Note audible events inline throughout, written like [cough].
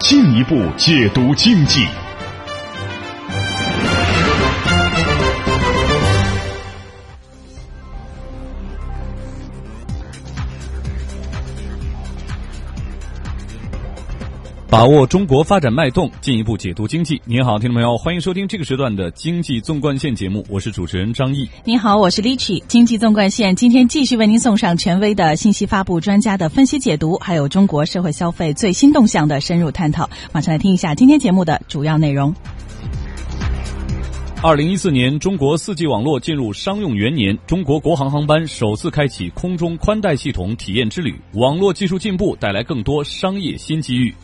进一步解读经济。把握中国发展脉动，进一步解读经济。您好，听众朋友，欢迎收听这个时段的《经济纵贯线》节目，我是主持人张毅。您好，我是 Lichi 经济纵贯线今天继续为您送上权威的信息发布专家的分析解读，还有中国社会消费最新动向的深入探讨。马上来听一下今天节目的主要内容。二零一四年，中国四 G 网络进入商用元年，中国国航航班首次开启空中宽带系统体验之旅。网络技术进步带来更多商业新机遇。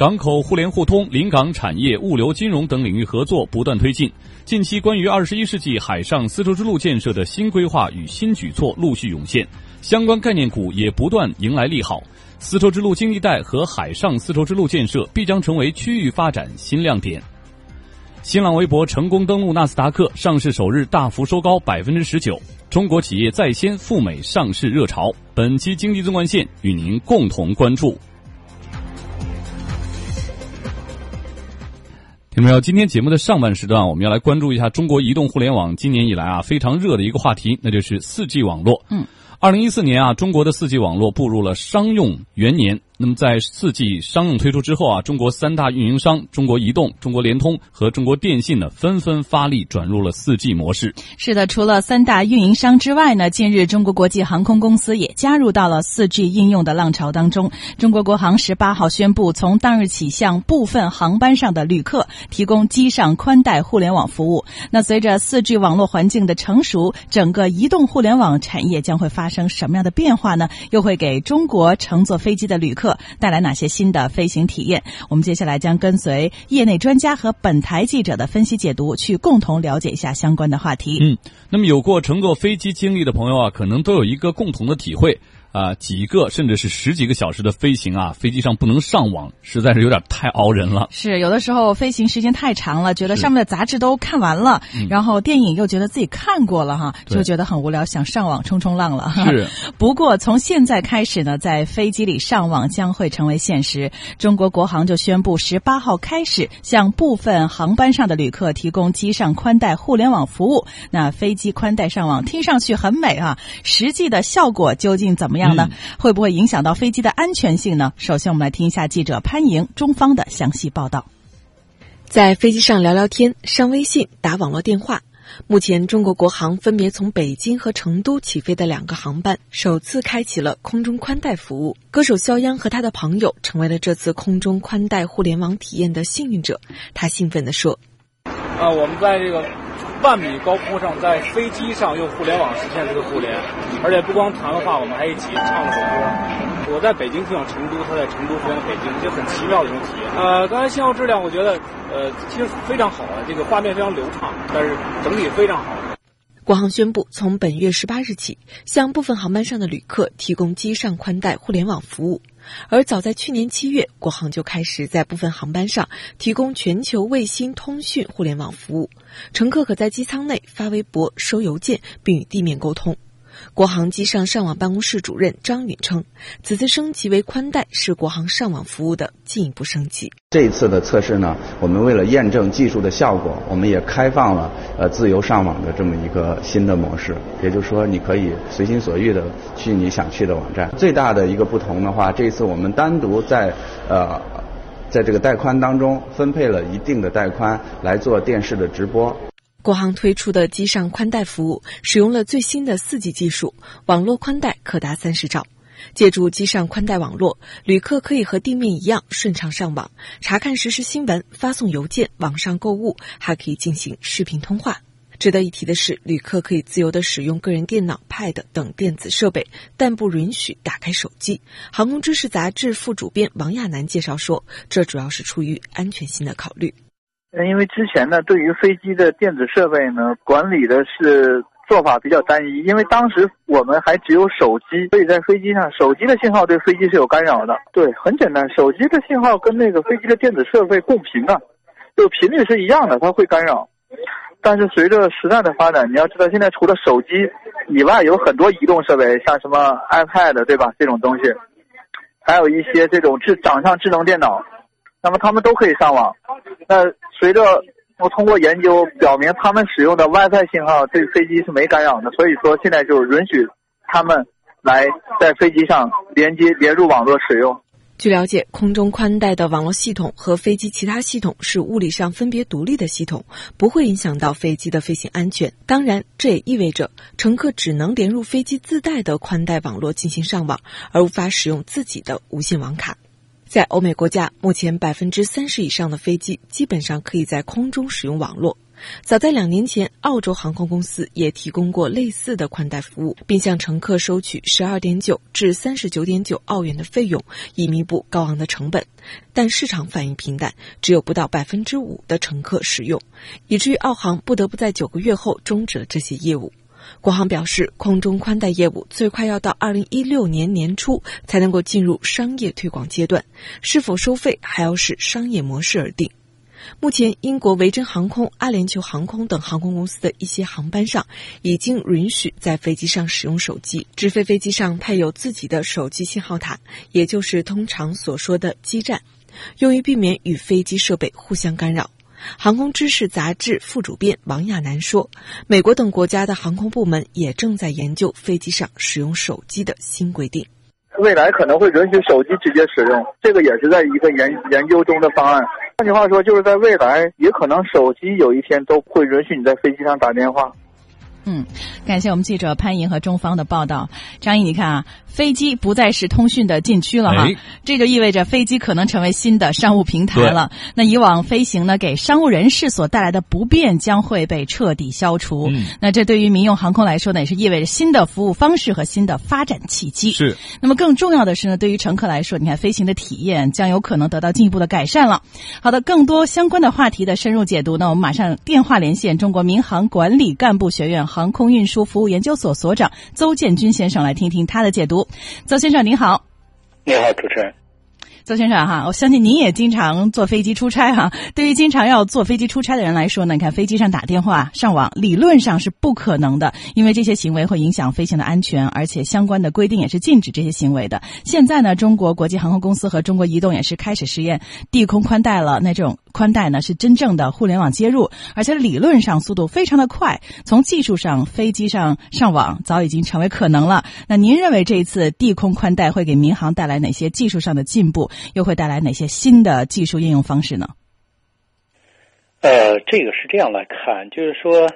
港口互联互通、临港产业、物流、金融等领域合作不断推进。近期，关于二十一世纪海上丝绸之路建设的新规划与新举措陆续涌现，相关概念股也不断迎来利好。丝绸之路经济带和海上丝绸之路建设必将成为区域发展新亮点。新浪微博成功登陆纳斯达克，上市首日大幅收高百分之十九。中国企业在先赴美上市热潮，本期经济纵贯线与您共同关注。听众朋友，今天节目的上半时段，我们要来关注一下中国移动互联网今年以来啊非常热的一个话题，那就是四 G 网络。嗯，二零一四年啊，中国的四 G 网络步入了商用元年。那么在四 G 商用推出之后啊，中国三大运营商中国移动、中国联通和中国电信呢，纷纷发力转入了四 G 模式。是的，除了三大运营商之外呢，近日中国国际航空公司也加入到了四 G 应用的浪潮当中。中国国航十八号宣布，从当日起向部分航班上的旅客提供机上宽带互联网服务。那随着四 G 网络环境的成熟，整个移动互联网产业将会发生什么样的变化呢？又会给中国乘坐飞机的旅客带来哪些新的飞行体验？我们接下来将跟随业内专家和本台记者的分析解读，去共同了解一下相关的话题。嗯，那么有过乘坐飞机经历的朋友啊，可能都有一个共同的体会。啊，几个甚至是十几个小时的飞行啊，飞机上不能上网，实在是有点太熬人了。是有的时候飞行时间太长了，觉得上面的杂志都看完了，然后电影又觉得自己看过了哈，就觉得很无聊，想上网冲冲浪了。是。不过从现在开始呢，在飞机里上网将会成为现实。中国国航就宣布，十八号开始向部分航班上的旅客提供机上宽带互联网服务。那飞机宽带上网听上去很美啊，实际的效果究竟怎么样呢？会不会影响到飞机的安全性呢？首先，我们来听一下记者潘莹、中方的详细报道。在飞机上聊聊天、上微信、打网络电话。目前，中国国航分别从北京和成都起飞的两个航班，首次开启了空中宽带服务。歌手肖央和他的朋友成为了这次空中宽带互联网体验的幸运者。他兴奋地说：“啊，我们在这个。”万米高空上，在飞机上用互联网实现这个互联，而且不光谈了话，我们还一起唱了首歌。我在北京飞往成都，他在成都飞往北京，就很奇妙的一种体验。呃，刚才信号质量，我觉得呃其实非常好啊，这个画面非常流畅，但是整体非常好。国航宣布，从本月十八日起，向部分航班上的旅客提供机上宽带互联网服务。而早在去年七月，国航就开始在部分航班上提供全球卫星通讯互联网服务，乘客可在机舱内发微博、收邮件，并与地面沟通。国航机上上网办公室主任张允称，此次升级为宽带是国航上网服务的进一步升级。这一次的测试呢，我们为了验证技术的效果，我们也开放了呃自由上网的这么一个新的模式，也就是说你可以随心所欲的去你想去的网站。最大的一个不同的话，这一次我们单独在呃在这个带宽当中分配了一定的带宽来做电视的直播。国航推出的机上宽带服务使用了最新的四 G 技术，网络宽带可达三十兆。借助机上宽带网络，旅客可以和地面一样顺畅上网，查看实时新闻、发送邮件、网上购物，还可以进行视频通话。值得一提的是，旅客可以自由地使用个人电脑、Pad 等电子设备，但不允许打开手机。航空知识杂志副主编王亚楠介绍说，这主要是出于安全性的考虑。因为之前呢，对于飞机的电子设备呢，管理的是做法比较单一。因为当时我们还只有手机，所以在飞机上，手机的信号对飞机是有干扰的。对，很简单，手机的信号跟那个飞机的电子设备共频啊，就频率是一样的，它会干扰。但是随着时代的发展，你要知道，现在除了手机以外，有很多移动设备，像什么 iPad 对吧？这种东西，还有一些这种智掌上智能电脑，那么他们都可以上网。那随着我通过研究表明，他们使用的 WiFi 信号对飞机是没干扰的，所以说现在就允许他们来在飞机上连接连入网络使用。据了解，空中宽带的网络系统和飞机其他系统是物理上分别独立的系统，不会影响到飞机的飞行安全。当然，这也意味着乘客只能连入飞机自带的宽带网络进行上网，而无法使用自己的无线网卡。在欧美国家，目前百分之三十以上的飞机基本上可以在空中使用网络。早在两年前，澳洲航空公司也提供过类似的宽带服务，并向乘客收取十二点九至三十九点九澳元的费用，以弥补高昂的成本。但市场反应平淡，只有不到百分之五的乘客使用，以至于澳航不得不在九个月后终止了这些业务。国航表示，空中宽带业务最快要到二零一六年年初才能够进入商业推广阶段，是否收费还要视商业模式而定。目前，英国维珍航空、阿联酋航空等航空公司的一些航班上已经允许在飞机上使用手机，直飞飞机上配有自己的手机信号塔，也就是通常所说的基站，用于避免与飞机设备互相干扰。航空知识杂志副主编王亚楠说：“美国等国家的航空部门也正在研究飞机上使用手机的新规定。未来可能会允许手机直接使用，这个也是在一个研研究中的方案。换句话说，就是在未来，也可能手机有一天都会允许你在飞机上打电话。”嗯，感谢我们记者潘莹和中方的报道。张毅，你看啊，飞机不再是通讯的禁区了哈，这就意味着飞机可能成为新的商务平台了。那以往飞行呢，给商务人士所带来的不便将会被彻底消除。那这对于民用航空来说呢，也是意味着新的服务方式和新的发展契机。是。那么更重要的是呢，对于乘客来说，你看飞行的体验将有可能得到进一步的改善了。好的，更多相关的话题的深入解读呢，我们马上电话连线中国民航管理干部学院。航空运输服务研究所所长邹建军先生来听听他的解读。邹先生您好，你好，主持人。邹先生哈，我相信您也经常坐飞机出差哈。[laughs] 对于经常要坐飞机出差的人来说呢，你看飞机上打电话、上网，理论上是不可能的，因为这些行为会影响飞行的安全，而且相关的规定也是禁止这些行为的。现在呢，中国国际航空公司和中国移动也是开始实验地空宽带了。那这种宽带呢，是真正的互联网接入，而且理论上速度非常的快。从技术上，飞机上上网早已经成为可能了。那您认为这一次地空宽带会给民航带来哪些技术上的进步？又会带来哪些新的技术应用方式呢？呃，这个是这样来看，就是说，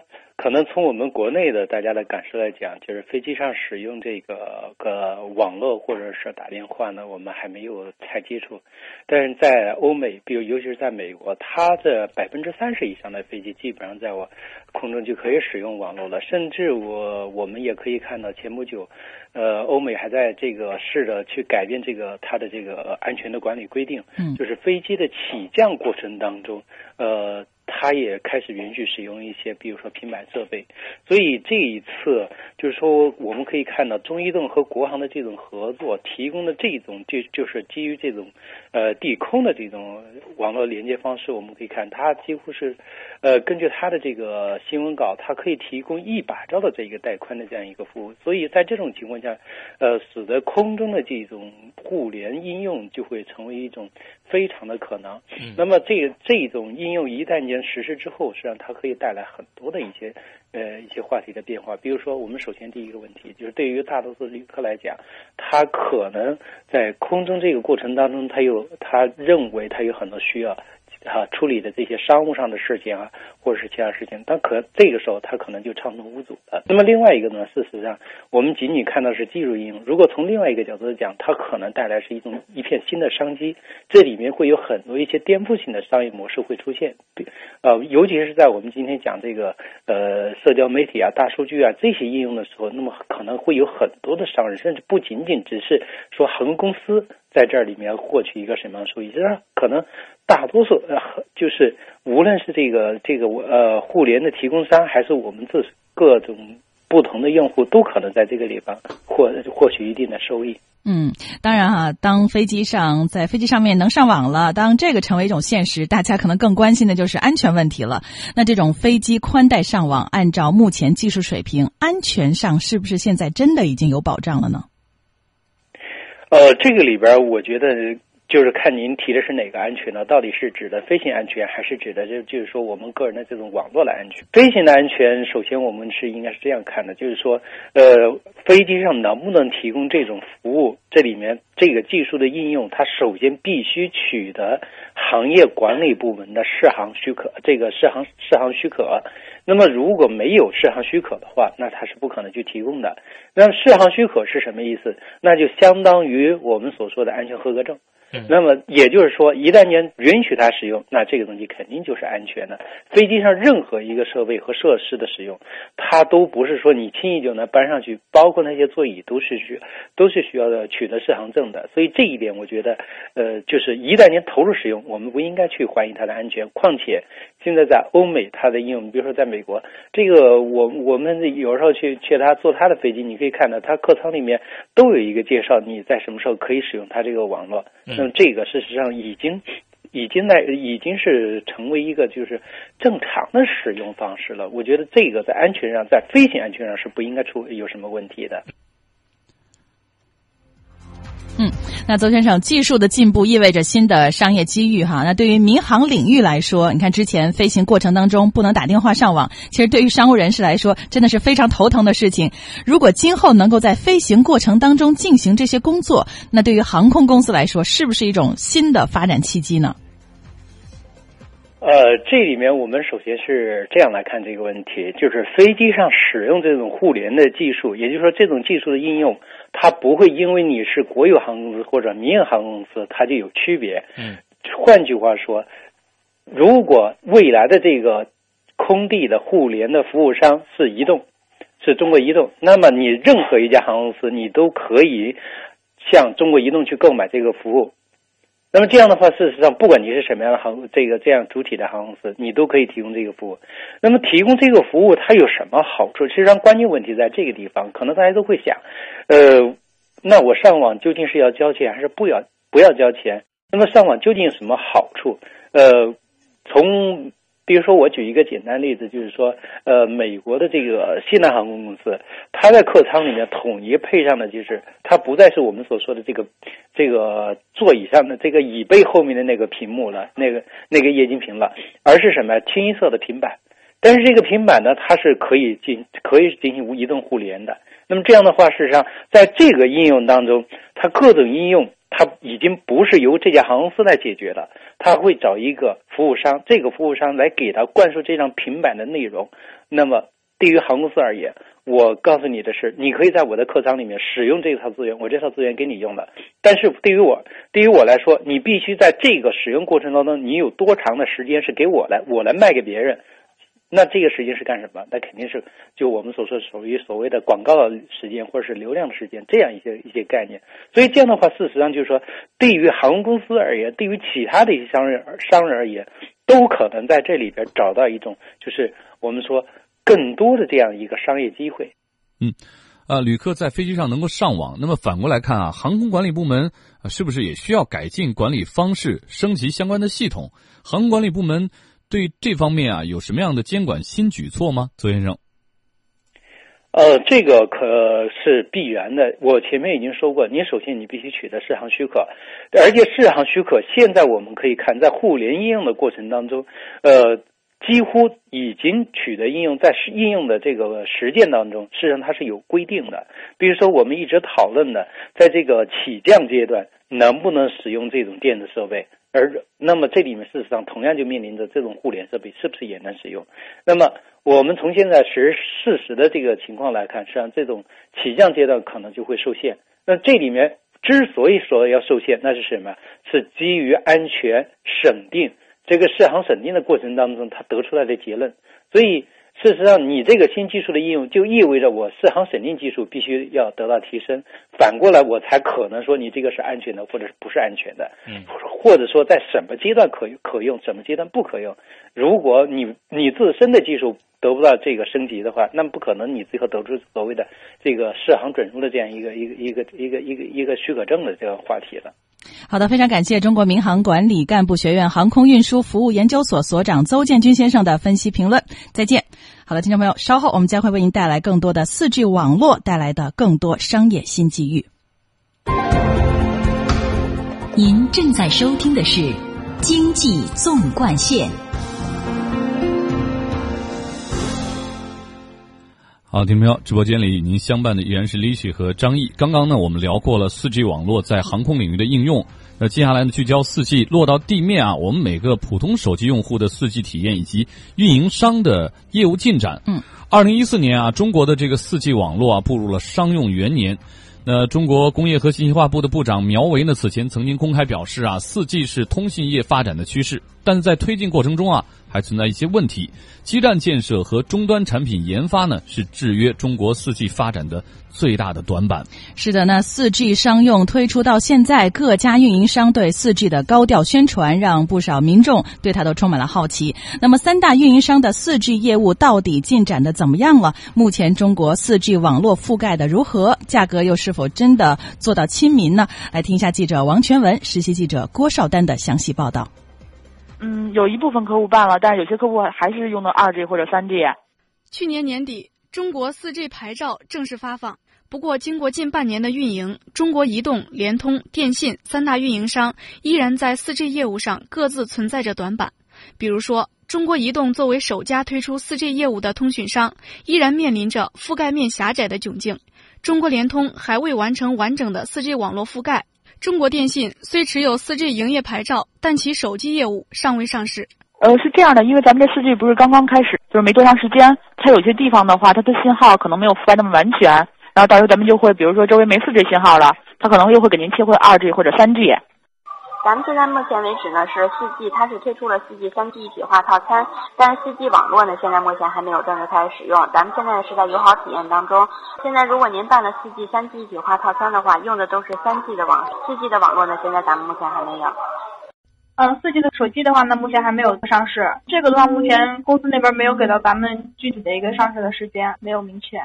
可能从我们国内的大家的感受来讲，就是飞机上使用这个个网络或者是打电话呢，我们还没有太接触。但是在欧美，比如尤其是在美国，它的百分之三十以上的飞机基本上在我空中就可以使用网络了，甚至我我们也可以看到前不久。呃，欧美还在这个试着去改变这个它的这个安全的管理规定，嗯，就是飞机的起降过程当中，呃。它也开始允许使用一些，比如说平板设备，所以这一次就是说，我们可以看到中移动和国航的这种合作提供的这种，就就是基于这种呃地空的这种网络连接方式，我们可以看它几乎是呃根据它的这个新闻稿，它可以提供一百兆的这一个带宽的这样一个服务，所以在这种情况下，呃，使得空中的这种互联应用就会成为一种非常的可能。那么这这种应用一旦间实施之后，实际上它可以带来很多的一些呃一些话题的变化。比如说，我们首先第一个问题就是，对于大多数旅客来讲，他可能在空中这个过程当中，他有他认为他有很多需要。啊处理的这些商务上的事情啊，或者是其他事情，但可这个时候他可能就畅通无阻了。那么另外一个呢，事实上我们仅仅看到是技术应用，如果从另外一个角度讲，它可能带来是一种一片新的商机，这里面会有很多一些颠覆性的商业模式会出现，呃，尤其是在我们今天讲这个呃社交媒体啊、大数据啊这些应用的时候，那么可能会有很多的商人，甚至不仅仅只是说航空公司在这里面获取一个什么样的收益，就是可能大多数呃就是无论是这个这个呃互联的提供商，还是我们这各种不同的用户，都可能在这个地方获获取一定的收益。嗯，当然哈，当飞机上在飞机上面能上网了，当这个成为一种现实，大家可能更关心的就是安全问题了。那这种飞机宽带上网，按照目前技术水平，安全上是不是现在真的已经有保障了呢？呃，这个里边我觉得。就是看您提的是哪个安全呢？到底是指的飞行安全，还是指的就就是说我们个人的这种网络的安全？飞行的安全，首先我们是应该是这样看的，就是说，呃，飞机上能不能提供这种服务？这里面这个技术的应用，它首先必须取得行业管理部门的适航许可，这个适航适航许可。那么如果没有适航许可的话，那它是不可能去提供的。那适航许可是什么意思？那就相当于我们所说的安全合格证。那么也就是说，一旦您允许它使用，那这个东西肯定就是安全的。飞机上任何一个设备和设施的使用，它都不是说你轻易就能搬上去，包括那些座椅都是需都是需要的取得适航证的。所以这一点，我觉得，呃，就是一旦您投入使用，我们不应该去怀疑它的安全。况且现在在欧美，它的应用，比如说在美国，这个我我们有时候去去他坐他的飞机，你可以看到他客舱里面都有一个介绍，你在什么时候可以使用它这个网络。那么这个事实上已经，已经在已经是成为一个就是正常的使用方式了。我觉得这个在安全上，在飞行安全上是不应该出有什么问题的。嗯，[laughs] 那邹先生，技术的进步意味着新的商业机遇哈。那对于民航领域来说，你看之前飞行过程当中不能打电话上网，其实对于商务人士来说真的是非常头疼的事情。如果今后能够在飞行过程当中进行这些工作，那对于航空公司来说是不是一种新的发展契机呢？呃，这里面我们首先是这样来看这个问题，就是飞机上使用这种互联的技术，也就是说这种技术的应用，它不会因为你是国有航空公司或者民营航空公司，它就有区别。嗯，换句话说，如果未来的这个空地的互联的服务商是移动，是中国移动，那么你任何一家航空公司，你都可以向中国移动去购买这个服务。那么这样的话，事实上，不管你是什么样的航这个这样主体的航空公司，你都可以提供这个服务。那么提供这个服务，它有什么好处？其实上，关键问题在这个地方，可能大家都会想，呃，那我上网究竟是要交钱还是不要不要交钱？那么上网究竟有什么好处？呃，从比如说，我举一个简单例子，就是说，呃，美国的这个西南航空公司，它在客舱里面统一配上的就是，它不再是我们所说的这个这个座椅上的这个椅背后面的那个屏幕了，那个那个液晶屏了，而是什么清一色的平板。但是这个平板呢，它是可以进可以进行无移动互联的。那么这样的话，事实上，在这个应用当中，它各种应用。它已经不是由这家航空公司来解决了，他会找一个服务商，这个服务商来给他灌输这张平板的内容。那么对于航空公司而言，我告诉你的是，你可以在我的客舱里面使用这套资源，我这套资源给你用了。但是对于我，对于我来说，你必须在这个使用过程当中，你有多长的时间是给我来，我来卖给别人。那这个时间是干什么？那肯定是就我们所说属于所谓的广告的时间，或者是流量的时间，这样一些一些概念。所以这样的话，事实上就是说，对于航空公司而言，对于其他的一些商人商人而言，都可能在这里边找到一种，就是我们说更多的这样一个商业机会。嗯，啊，旅客在飞机上能够上网，那么反过来看啊，航空管理部门是不是也需要改进管理方式，升级相关的系统？航空管理部门。对这方面啊，有什么样的监管新举措吗，邹先生？呃，这个可是必然的。我前面已经说过，你首先你必须取得适航许可，而且适航许可现在我们可以看，在互联应用的过程当中，呃，几乎已经取得应用，在应用的这个实践当中，实际上它是有规定的。比如说，我们一直讨论的，在这个起降阶段能不能使用这种电子设备？而那么这里面事实上同样就面临着这种互联设备是不是也能使用？那么我们从现在实事实的这个情况来看，实际上这种起降阶段可能就会受限。那这里面之所以说要受限，那是什么？是基于安全审定这个试航审定的过程当中，它得出来的结论。所以。事实上，你这个新技术的应用就意味着我试航审定技术必须要得到提升，反过来我才可能说你这个是安全的，或者是不是安全的，嗯，或者说在什么阶段可可用，什么阶段不可用。如果你你自身的技术得不到这个升级的话，那么不可能你最后得出所谓的这个试航准入的这样一个一个一个一个一个一个许可证的这个话题了。好的，非常感谢中国民航管理干部学院航空运输服务研究所所长邹建军先生的分析评论。再见。好了，听众朋友，稍后我们将会为您带来更多的四 G 网络带来的更多商业新机遇。您正在收听的是《经济纵贯线》。好，听众朋友，直播间里与您相伴的依然是李雪和张毅。刚刚呢，我们聊过了四 G 网络在航空领域的应用。那接下来呢，聚焦四 G 落到地面啊，我们每个普通手机用户的四 G 体验以及运营商的业务进展。嗯，二零一四年啊，中国的这个四 G 网络啊步入了商用元年。那中国工业和信息化部的部长苗圩呢，此前曾经公开表示啊，四 G 是通信业发展的趋势，但是在推进过程中啊。还存在一些问题，基站建设和终端产品研发呢，是制约中国四 G 发展的最大的短板。是的，那四 G 商用推出到现在，各家运营商对四 G 的高调宣传，让不少民众对它都充满了好奇。那么，三大运营商的四 G 业务到底进展的怎么样了？目前中国四 G 网络覆盖的如何？价格又是否真的做到亲民呢？来听一下记者王全文、实习记者郭少丹的详细报道。嗯，有一部分客户办了，但是有些客户还是用的二 G 或者三 G。去年年底，中国四 G 牌照正式发放。不过，经过近半年的运营，中国移动、联通、电信三大运营商依然在四 G 业务上各自存在着短板。比如说，中国移动作为首家推出四 G 业务的通讯商，依然面临着覆盖面狭窄的窘境。中国联通还未完成完整的四 G 网络覆盖。中国电信虽持有 4G 营业牌照，但其手机业务尚未上市。呃，是这样的，因为咱们这 4G 不是刚刚开始，就是没多长时间，它有些地方的话，它的信号可能没有覆盖那么完全，然后到时候咱们就会，比如说周围没 4G 信号了，它可能又会给您切回 2G 或者 3G。咱们现在目前为止呢是四 G，它是推出了四 G、三 G 一体化套餐，但是四 G 网络呢现在目前还没有正式开始使用。咱们现在是在友好体验当中。现在如果您办了四 G、三 G 一体化套餐的话，用的都是三 G 的网，四 G 的网络呢现在咱们目前还没有。嗯，四 G 的手机的话呢目前还没有上市，这个的话目前公司那边没有给到咱们具体的一个上市的时间，没有明确。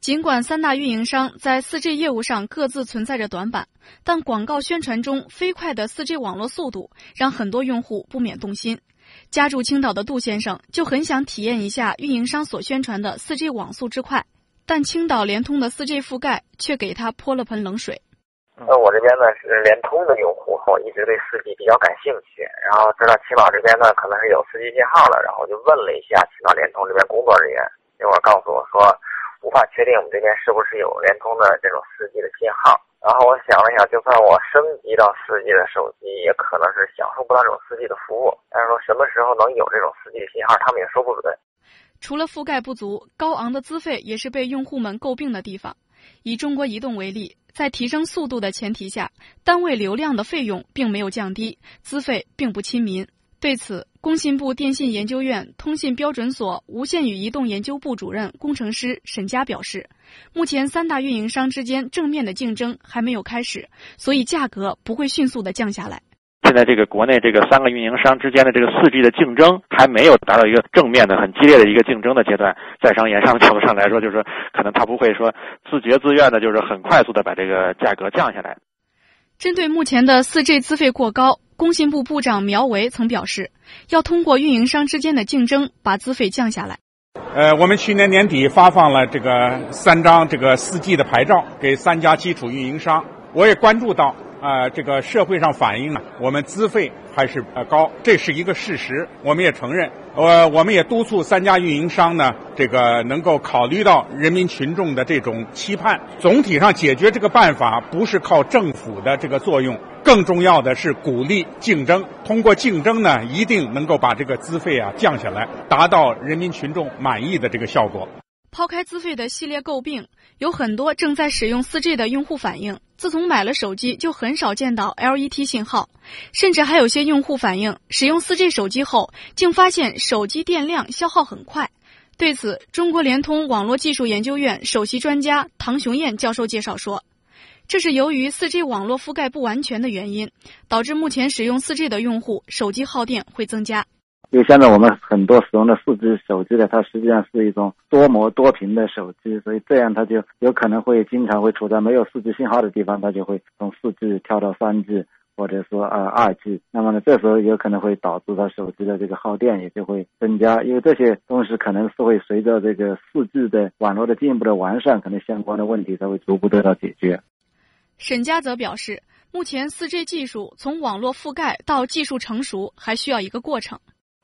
尽管三大运营商在 4G 业务上各自存在着短板，但广告宣传中飞快的 4G 网络速度让很多用户不免动心。家住青岛的杜先生就很想体验一下运营商所宣传的 4G 网速之快，但青岛联通的 4G 覆盖却给他泼了盆冷水。那我这边呢是联通的用户，我一直对 4G 比较感兴趣，然后知道青岛这边呢可能是有 4G 信号了，然后就问了一下青岛联通这边工作人员，那会儿告诉我说。无法确定我们这边是不是有联通的这种四 G 的信号。然后我想了想，就算我升级到四 G 的手机，也可能是享受不到这种四 G 的服务。但是说什么时候能有这种四 G 的信号，他们也说不准。除了覆盖不足，高昂的资费也是被用户们诟病的地方。以中国移动为例，在提升速度的前提下，单位流量的费用并没有降低，资费并不亲民。对此，工信部电信研究院通信标准所无线与移动研究部主任工程师沈佳表示，目前三大运营商之间正面的竞争还没有开始，所以价格不会迅速的降下来。现在这个国内这个三个运营商之间的这个四 G 的竞争还没有达到一个正面的、很激烈的一个竞争的阶段，在商言商的角度上来说，就是说可能他不会说自觉自愿的，就是很快速的把这个价格降下来。针对目前的四 G 资费过高。工信部部长苗圩曾表示，要通过运营商之间的竞争，把资费降下来。呃，我们去年年底发放了这个三张这个四 G 的牌照给三家基础运营商。我也关注到，啊，这个社会上反映呢，我们资费还是呃高，这是一个事实，我们也承认。呃，我们也督促三家运营商呢，这个能够考虑到人民群众的这种期盼。总体上解决这个办法不是靠政府的这个作用，更重要的是鼓励竞争。通过竞争呢，一定能够把这个资费啊降下来，达到人民群众满意的这个效果。抛开资费的系列诟病，有很多正在使用 4G 的用户反映，自从买了手机就很少见到 LET 信号，甚至还有些用户反映，使用 4G 手机后，竟发现手机电量消耗很快。对此，中国联通网络技术研究院首席专家唐雄彦教授介绍说，这是由于 4G 网络覆盖不完全的原因，导致目前使用 4G 的用户手机耗电会增加。因为现在我们很多使用的四 G 手机呢，它实际上是一种多模多屏的手机，所以这样它就有可能会经常会处在没有四 G 信号的地方，它就会从四 G 跳到三 G，或者说呃二 G。那么呢，这时候有可能会导致它手机的这个耗电也就会增加，因为这些东西可能是会随着这个四 G 的网络的进一步的完善，可能相关的问题才会逐步得到解决。沈佳则表示，目前四 G 技术从网络覆盖到技术成熟还需要一个过程。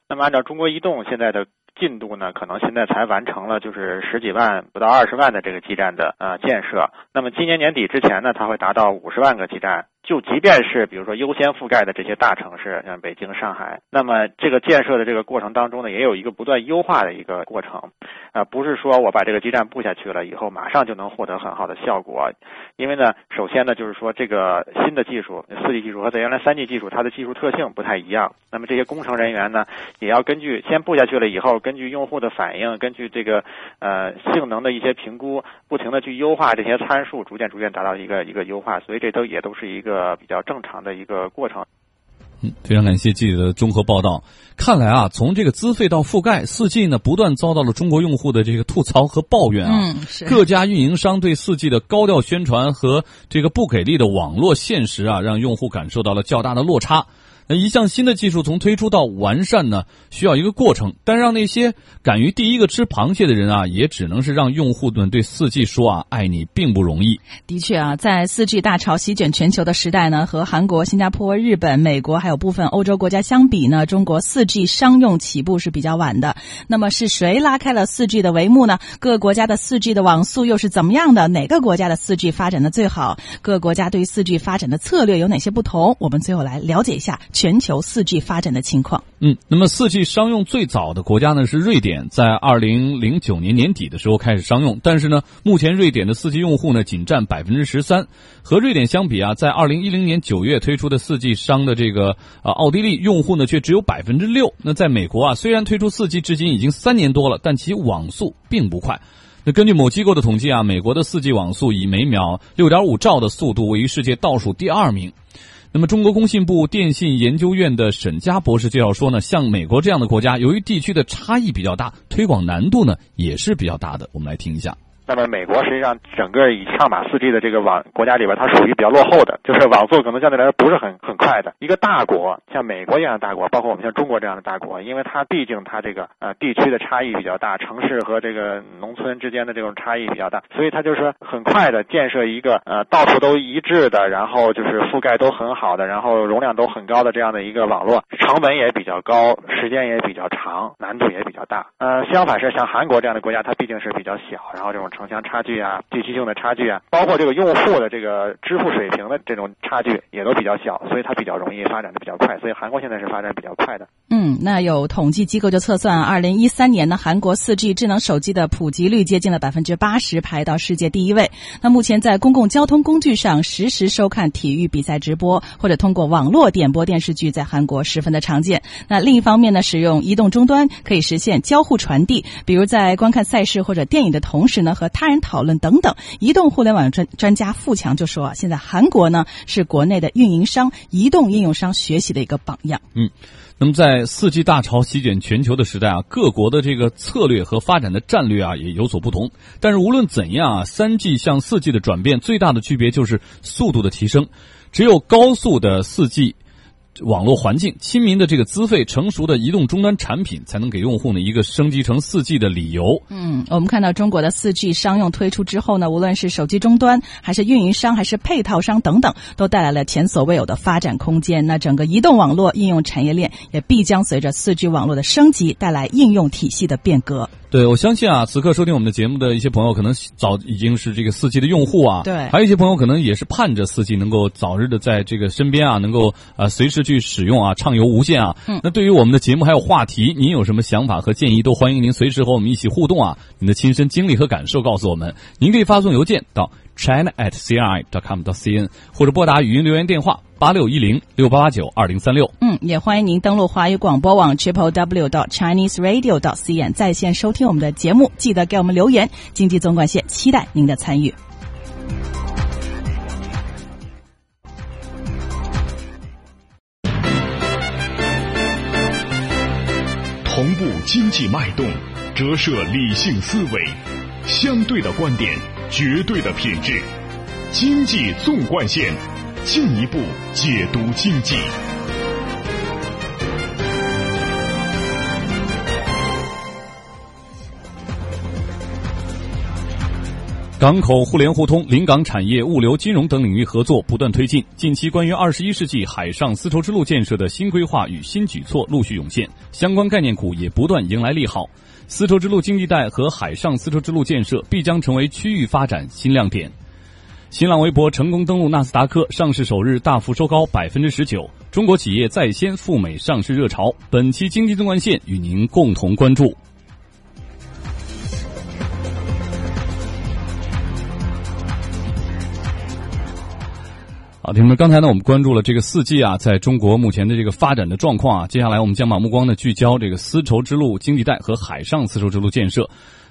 那么，按照中国移动现在的进度呢，可能现在才完成了就是十几万不到二十万的这个基站的呃建设。那么今年年底之前呢，它会达到五十万个基站。就即便是比如说优先覆盖的这些大城市，像北京、上海，那么这个建设的这个过程当中呢，也有一个不断优化的一个过程，啊，不是说我把这个基站布下去了以后，马上就能获得很好的效果，因为呢，首先呢，就是说这个新的技术，四 G 技术和在原来三 G 技术它的技术特性不太一样，那么这些工程人员呢，也要根据先布下去了以后，根据用户的反应，根据这个呃性能的一些评估，不停的去优化这些参数，逐渐逐渐达到一个一个优化，所以这都也都是一个。呃，比较正常的一个过程。嗯，非常感谢记者的综合报道。看来啊，从这个资费到覆盖，四 G 呢不断遭到了中国用户的这个吐槽和抱怨啊。嗯，是。各家运营商对四 G 的高调宣传和这个不给力的网络现实啊，让用户感受到了较大的落差。那一项新的技术从推出到完善呢，需要一个过程。但让那些敢于第一个吃螃蟹的人啊，也只能是让用户们对四 G 说啊，爱你并不容易。的确啊，在四 G 大潮席卷全球的时代呢，和韩国、新加坡、日本、美国还有部分欧洲国家相比呢，中国四 G 商用起步是比较晚的。那么是谁拉开了四 G 的帷幕呢？各个国家的四 G 的网速又是怎么样的？哪个国家的四 G 发展的最好？各个国家对于四 G 发展的策略有哪些不同？我们最后来了解一下。全球四 G 发展的情况。嗯，那么四 G 商用最早的国家呢是瑞典，在二零零九年年底的时候开始商用，但是呢，目前瑞典的四 G 用户呢仅占百分之十三。和瑞典相比啊，在二零一零年九月推出的四 G 商的这个呃奥地利用户呢却只有百分之六。那在美国啊，虽然推出四 G 至今已经三年多了，但其网速并不快。那根据某机构的统计啊，美国的四 G 网速以每秒六点五兆的速度位于世界倒数第二名。那么，中国工信部电信研究院的沈佳博士介绍说呢，像美国这样的国家，由于地区的差异比较大，推广难度呢也是比较大的。我们来听一下。那么美国实际上整个以上马四 G 的这个网国家里边，它属于比较落后的，就是网速可能相对来说不是很很快的一个大国。像美国一样的大国，包括我们像中国这样的大国，因为它毕竟它这个呃地区的差异比较大，城市和这个农村之间的这种差异比较大，所以它就是很快的建设一个呃到处都一致的，然后就是覆盖都很好的，然后容量都很高的这样的一个网络，成本也比较高，时间也比较长，难度也比较大。呃，相反是像韩国这样的国家，它毕竟是比较小，然后这种城乡差距啊，地区性的差距啊，包括这个用户的这个支付水平的这种差距也都比较小，所以它比较容易发展的比较快。所以韩国现在是发展比较快的。嗯，那有统计机构就测算，二零一三年呢，韩国四 G 智能手机的普及率接近了百分之八十，排到世界第一位。那目前在公共交通工具上实时收看体育比赛直播，或者通过网络点播电视剧，在韩国十分的常见。那另一方面呢，使用移动终端可以实现交互传递，比如在观看赛事或者电影的同时呢，和他人。讨论等等，移动互联网专专家富强就说啊，现在韩国呢是国内的运营商、移动应用商学习的一个榜样。嗯，那么在四 G 大潮席卷全球的时代啊，各国的这个策略和发展的战略啊也有所不同。但是无论怎样啊，三 G 向四 G 的转变最大的区别就是速度的提升，只有高速的四 G。网络环境、亲民的这个资费、成熟的移动终端产品，才能给用户呢一个升级成四 G 的理由。嗯，我们看到中国的四 G 商用推出之后呢，无论是手机终端，还是运营商，还是配套商等等，都带来了前所未有的发展空间。那整个移动网络应用产业链也必将随着四 G 网络的升级，带来应用体系的变革。对，我相信啊，此刻收听我们的节目的一些朋友，可能早已经是这个四 G 的用户啊。对，还有一些朋友可能也是盼着四 G 能够早日的在这个身边啊，能够呃随时去使用啊，畅游无限啊。嗯。那对于我们的节目还有话题，您有什么想法和建议，都欢迎您随时和我们一起互动啊。您的亲身经历和感受告诉我们，您可以发送邮件到 china at cri dot com dot cn，或者拨打语音留言电话。八六一零六八八九二零三六，嗯，也欢迎您登录华语广播网 triple w dot chinese radio dot cn 在线收听我们的节目，记得给我们留言。经济总管线期待您的参与。同步经济脉动，折射理性思维，相对的观点，绝对的品质，经济纵贯线。进一步解读经济。港口互联互通、临港产业、物流、金融等领域合作不断推进。近期，关于二十一世纪海上丝绸之路建设的新规划与新举措陆续涌现，相关概念股也不断迎来利好。丝绸之路经济带和海上丝绸之路建设必将成为区域发展新亮点。新浪微博成功登陆纳斯达克，上市首日大幅收高百分之十九。中国企业再掀赴美上市热潮。本期经济纵贯线与您共同关注。好，听众们，刚才呢，我们关注了这个四 G 啊，在中国目前的这个发展的状况啊。接下来，我们将把目光呢聚焦这个丝绸之路经济带和海上丝绸之路建设。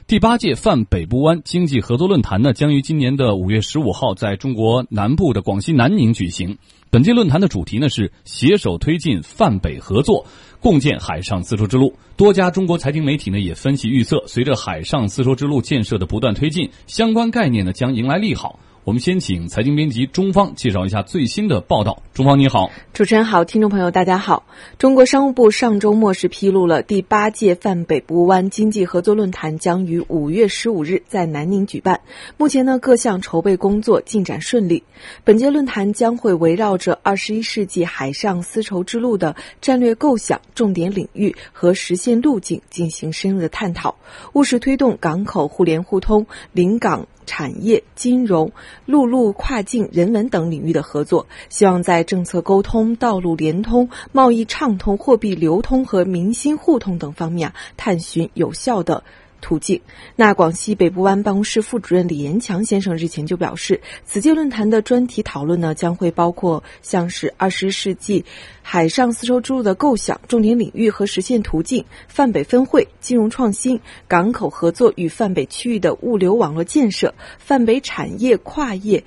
第八届泛北部湾经济合作论坛呢，将于今年的五月十五号在中国南部的广西南宁举行。本届论坛的主题呢是携手推进泛北合作，共建海上丝绸之路。多家中国财经媒体呢也分析预测，随着海上丝绸之路建设的不断推进，相关概念呢将迎来利好。我们先请财经编辑钟方介绍一下最新的报道。钟方你好，主持人好，听众朋友大家好。中国商务部上周末是披露了第八届泛北部湾经济合作论坛将于五月十五日在南宁举办。目前呢，各项筹备工作进展顺利。本届论坛将会围绕着二十一世纪海上丝绸之路的战略构想、重点领域和实现路径进行深入的探讨，务实推动港口互联互通、临港。产业、金融、陆路跨境、人文等领域的合作，希望在政策沟通、道路联通、贸易畅通、货币流通和民心互通等方面啊，探寻有效的。途径。那广西北部湾办公室副主任李延强先生日前就表示，此届论坛的专题讨论呢，将会包括像是二十世纪海上丝绸之路的构想、重点领域和实现途径、泛北分会、金融创新、港口合作与泛北区域的物流网络建设、泛北产业跨业。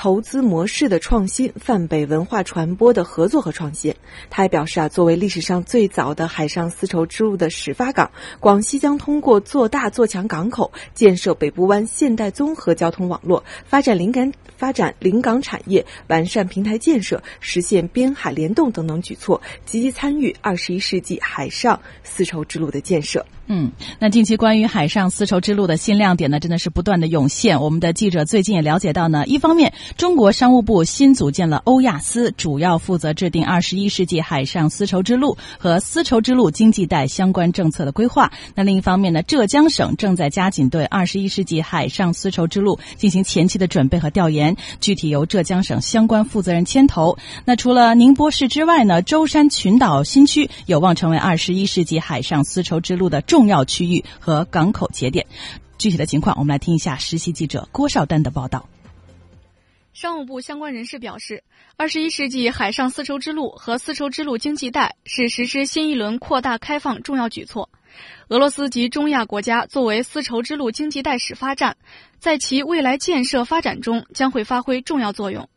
投资模式的创新，泛北文化传播的合作和创新。他还表示啊，作为历史上最早的海上丝绸之路的始发港，广西将通过做大做强港口，建设北部湾现代综合交通网络，发展临港发展临港产业，完善平台建设，实现边海联动等等举措，积极参与二十一世纪海上丝绸之路的建设。嗯，那近期关于海上丝绸之路的新亮点呢，真的是不断的涌现。我们的记者最近也了解到呢，一方面，中国商务部新组建了欧亚司，主要负责制定二十一世纪海上丝绸之路和丝绸之路经济带相关政策的规划。那另一方面呢，浙江省正在加紧对二十一世纪海上丝绸之路进行前期的准备和调研，具体由浙江省相关负责人牵头。那除了宁波市之外呢，舟山群岛新区有望成为二十一世纪海上丝绸之路的。重要区域和港口节点，具体的情况我们来听一下实习记者郭少丹的报道。商务部相关人士表示，二十一世纪海上丝绸之路和丝绸之路经济带是实施新一轮扩大开放重要举措。俄罗斯及中亚国家作为丝绸之路经济带始发站，在其未来建设发展中将会发挥重要作用。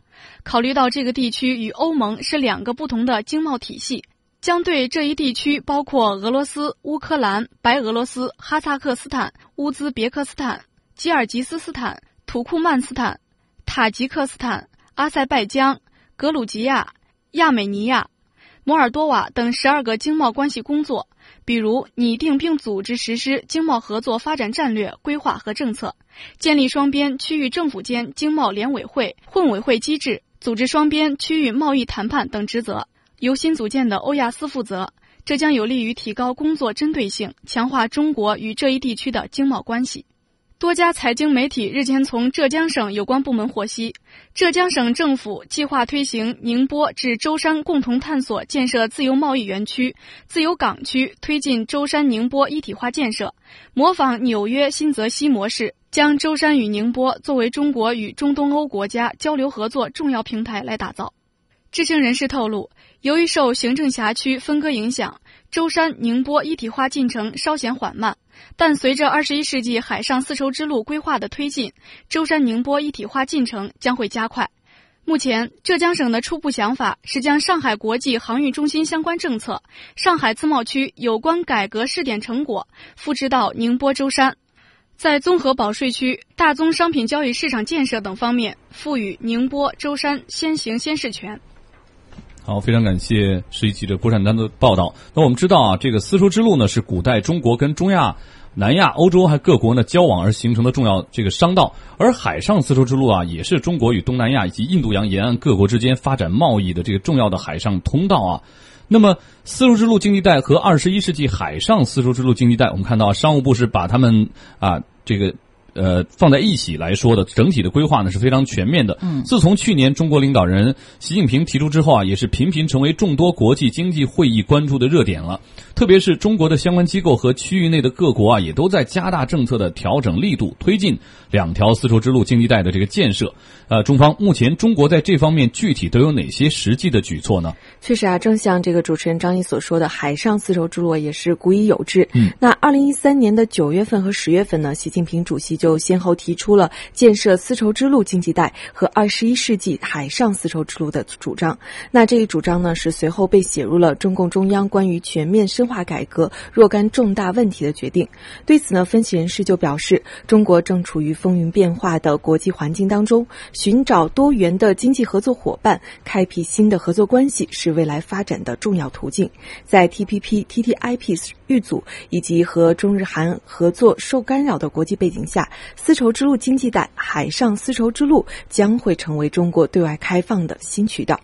考虑到这个地区与欧盟是两个不同的经贸体系。将对这一地区，包括俄罗斯、乌克兰、白俄罗斯、哈萨克斯坦、乌兹别克斯坦、吉尔吉斯斯坦、土库曼斯坦、塔吉克斯坦、阿塞拜疆、格鲁吉亚、亚美尼亚、摩尔多瓦等十二个经贸关系工作，比如拟定并组织实施经贸合作发展战略规划和政策，建立双边区域政府间经贸联委会、混委会机制，组织双边区域贸易谈判等职责，由新组建的欧亚斯负责。这将有利于提高工作针对性，强化中国与这一地区的经贸关系。多家财经媒体日前从浙江省有关部门获悉，浙江省政府计划推行宁波至舟山共同探索建设自由贸易园区、自由港区，推进舟山宁波一体化建设，模仿纽约新泽西模式，将舟山与宁波作为中国与中东欧国家交流合作重要平台来打造。知情人士透露，由于受行政辖区分割影响，舟山宁波一体化进程稍显缓慢。但随着二十一世纪海上丝绸之路规划的推进，舟山宁波一体化进程将会加快。目前，浙江省的初步想法是将上海国际航运中心相关政策、上海自贸区有关改革试点成果复制到宁波舟山，在综合保税区、大宗商品交易市场建设等方面赋予宁波舟山先行先试权。好，非常感谢实习记者郭善丹的报道。那我们知道啊，这个丝绸之路呢是古代中国跟中亚、南亚、欧洲还各国呢交往而形成的重要这个商道，而海上丝绸之路啊也是中国与东南亚以及印度洋沿岸各国之间发展贸易的这个重要的海上通道啊。那么，丝绸之路经济带和二十一世纪海上丝绸之路经济带，我们看到商务部是把他们啊这个。呃，放在一起来说的整体的规划呢是非常全面的。嗯，自从去年中国领导人习近平提出之后啊，也是频频成为众多国际经济会议关注的热点了。特别是中国的相关机构和区域内的各国啊，也都在加大政策的调整力度，推进两条丝绸之路经济带的这个建设。呃，中方目前中国在这方面具体都有哪些实际的举措呢？确实啊，正像这个主持人张毅所说的，海上丝绸之路也是古已有之。嗯，那二零一三年的九月份和十月份呢，习近平主席就先后提出了建设丝绸之路经济带和二十一世纪海上丝绸之路的主张。那这一主张呢，是随后被写入了中共中央关于全面深化改革若干重大问题的决定。对此呢，分析人士就表示，中国正处于风云变化的国际环境当中。寻找多元的经济合作伙伴，开辟新的合作关系是未来发展的重要途径。在 TPP、TTIP 遇阻以及和中日韩合作受干扰的国际背景下，丝绸之路经济带、海上丝绸之路将会成为中国对外开放的新渠道。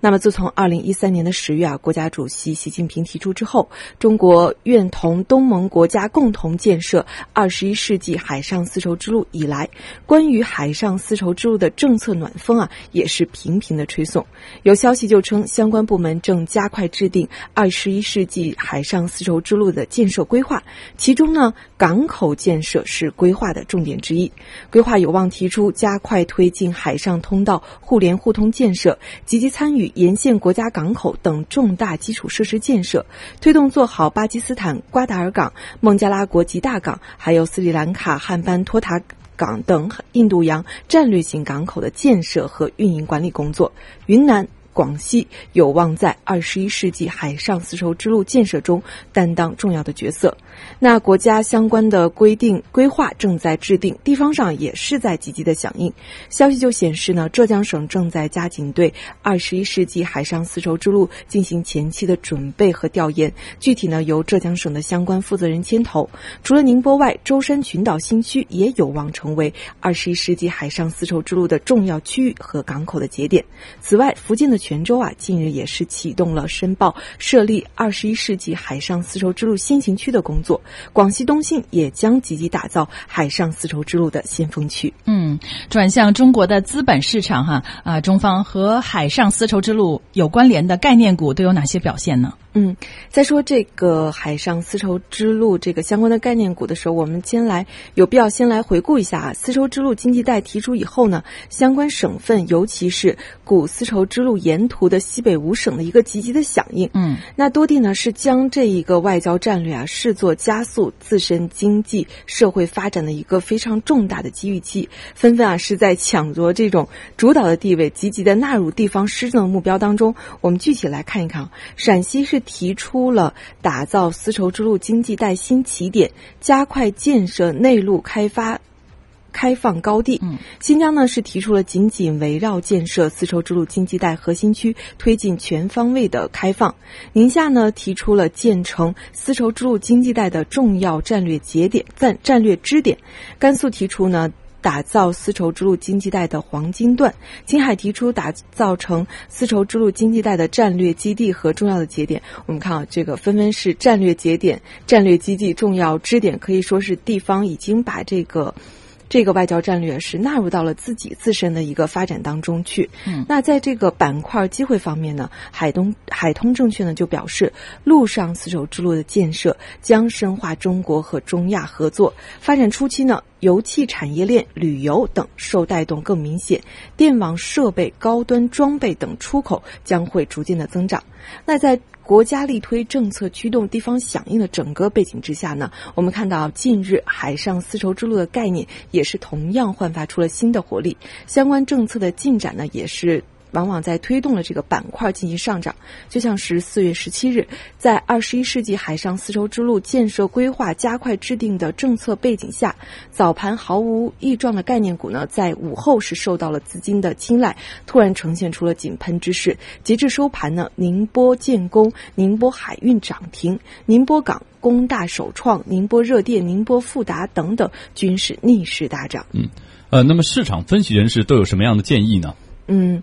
那么，自从二零一三年的十月啊，国家主席习近平提出之后，中国愿同东盟国家共同建设二十一世纪海上丝绸之路以来，关于海上丝绸之路的政策暖风啊，也是频频的吹送。有消息就称，相关部门正加快制定二十一世纪海上丝绸之路的建设规划，其中呢，港口建设是规划的重点之一。规划有望提出加快推进海上通道互联互通建设，积极参。与沿线国家港口等重大基础设施建设，推动做好巴基斯坦瓜达尔港、孟加拉国吉大港，还有斯里兰卡汉班托塔港等印度洋战略性港口的建设和运营管理工作。云南。广西有望在二十一世纪海上丝绸之路建设中担当重要的角色。那国家相关的规定规划正在制定，地方上也是在积极的响应。消息就显示呢，浙江省正在加紧对二十一世纪海上丝绸之路进行前期的准备和调研。具体呢，由浙江省的相关负责人牵头。除了宁波外，舟山群岛新区也有望成为二十一世纪海上丝绸之路的重要区域和港口的节点。此外，福建的泉州啊，近日也是启动了申报设立二十一世纪海上丝绸之路先行区的工作。广西东信也将积极打造海上丝绸之路的先锋区。嗯，转向中国的资本市场哈啊，中方和海上丝绸之路有关联的概念股都有哪些表现呢？嗯，在说这个海上丝绸之路这个相关的概念股的时候，我们先来有必要先来回顾一下啊。丝绸之路经济带提出以后呢，相关省份尤其是古丝绸之路沿途的西北五省的一个积极的响应。嗯，那多地呢是将这一个外交战略啊视作加速自身经济社会发展的一个非常重大的机遇期，纷纷啊是在抢夺这种主导的地位，积极的纳入地方施政的目标当中。我们具体来看一看，陕西是。提出了打造丝绸之路经济带新起点，加快建设内陆开发开放高地。嗯，新疆呢是提出了紧紧围绕建设丝绸之路经济带核心区，推进全方位的开放。宁夏呢提出了建成丝绸之路经济带的重要战略节点、战战略支点。甘肃提出呢。打造丝绸之路经济带的黄金段，青海提出打造成丝绸之路经济带的战略基地和重要的节点。我们看啊，这个纷纷是战略节点、战略基地、重要支点，可以说是地方已经把这个。这个外交战略是纳入到了自己自身的一个发展当中去。嗯，那在这个板块机会方面呢，海东海通证券呢就表示，陆上丝绸之路的建设将深化中国和中亚合作。发展初期呢，油气产业链、旅游等受带动更明显，电网设备、高端装备等出口将会逐渐的增长。那在国家力推政策驱动地方响应的整个背景之下呢，我们看到近日海上丝绸之路的概念也是同样焕发出了新的活力，相关政策的进展呢也是。往往在推动了这个板块进行上涨，就像是四月十七日，在二十一世纪海上丝绸之路建设规划加快制定的政策背景下，早盘毫无异状的概念股呢，在午后是受到了资金的青睐，突然呈现出了井喷之势。截至收盘呢，宁波建工、宁波海运涨停，宁波港、工大首创、宁波热电、宁波富达等等均是逆势大涨。嗯，呃，那么市场分析人士都有什么样的建议呢？嗯。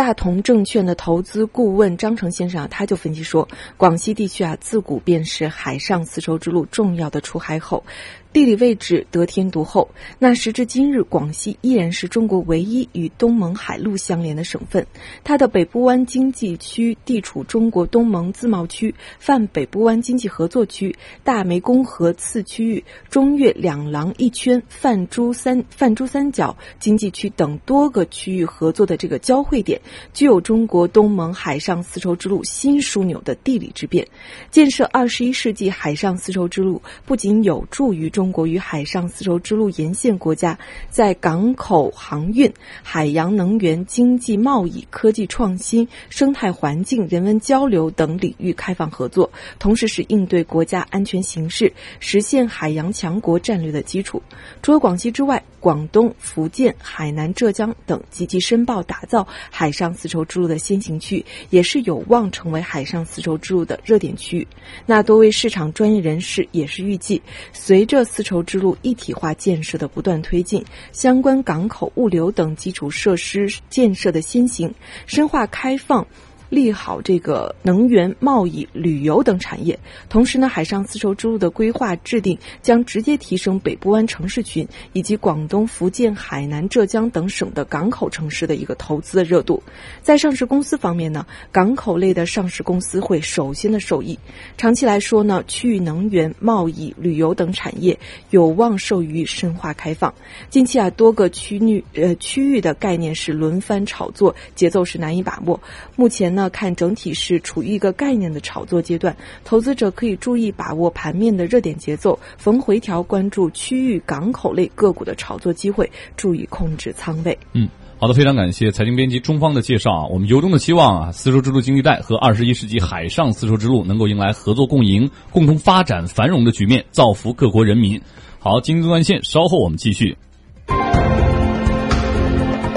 大同证券的投资顾问张成先生啊，他就分析说，广西地区啊，自古便是海上丝绸之路重要的出海口。地理位置得天独厚，那时至今日，广西依然是中国唯一与东盟海陆相连的省份。它的北部湾经济区地处中国东盟自贸区、泛北部湾经济合作区、大湄公河次区域、中越两廊一圈、泛珠三泛珠三角经济区等多个区域合作的这个交汇点，具有中国东盟海上丝绸之路新枢纽的地理之便。建设二十一世纪海上丝绸之路，不仅有助于中。中国与海上丝绸之路沿线国家在港口航运、海洋能源、经济贸易、科技创新、生态环境、人文交流等领域开放合作，同时是应对国家安全形势、实现海洋强国战略的基础。除了广西之外，广东、福建、海南、浙江等积极申报打造海上丝绸之路的先行区，也是有望成为海上丝绸之路的热点区域。那多位市场专业人士也是预计，随着丝绸之路一体化建设的不断推进，相关港口、物流等基础设施建设的先行，深化开放。利好这个能源、贸易、旅游等产业。同时呢，海上丝绸之路的规划制定将直接提升北部湾城市群以及广东、福建、海南、浙江等省的港口城市的一个投资的热度。在上市公司方面呢，港口类的上市公司会首先的受益。长期来说呢，区域能源、贸易、旅游等产业有望受益于深化开放。近期啊，多个区域呃区域的概念是轮番炒作，节奏是难以把握。目前呢。那看整体是处于一个概念的炒作阶段，投资者可以注意把握盘面的热点节奏，逢回调关注区域港口类个股的炒作机会，注意控制仓位。嗯，好的，非常感谢财经编辑中方的介绍啊。我们由衷的期望啊，丝绸之路经济带和二十一世纪海上丝绸之路能够迎来合作共赢、共同发展繁荣的局面，造福各国人民。好，经济纵贯线，稍后我们继续。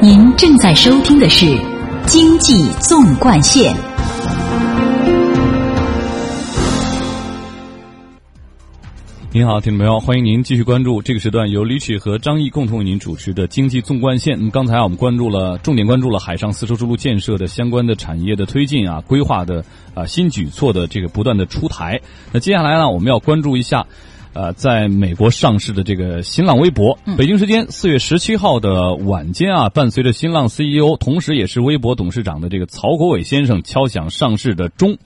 您正在收听的是。经济纵贯线。您好，听众朋友，欢迎您继续关注这个时段由李曲和张毅共同为您主持的经济纵贯线。那么刚才，我们关注了重点关注了海上丝绸之路建设的相关的产业的推进啊，规划的啊新举措的这个不断的出台。那接下来呢，我们要关注一下。呃，在美国上市的这个新浪微博，北京时间四月十七号的晚间啊，伴随着新浪 CEO，同时也是微博董事长的这个曹国伟先生敲响上市的钟，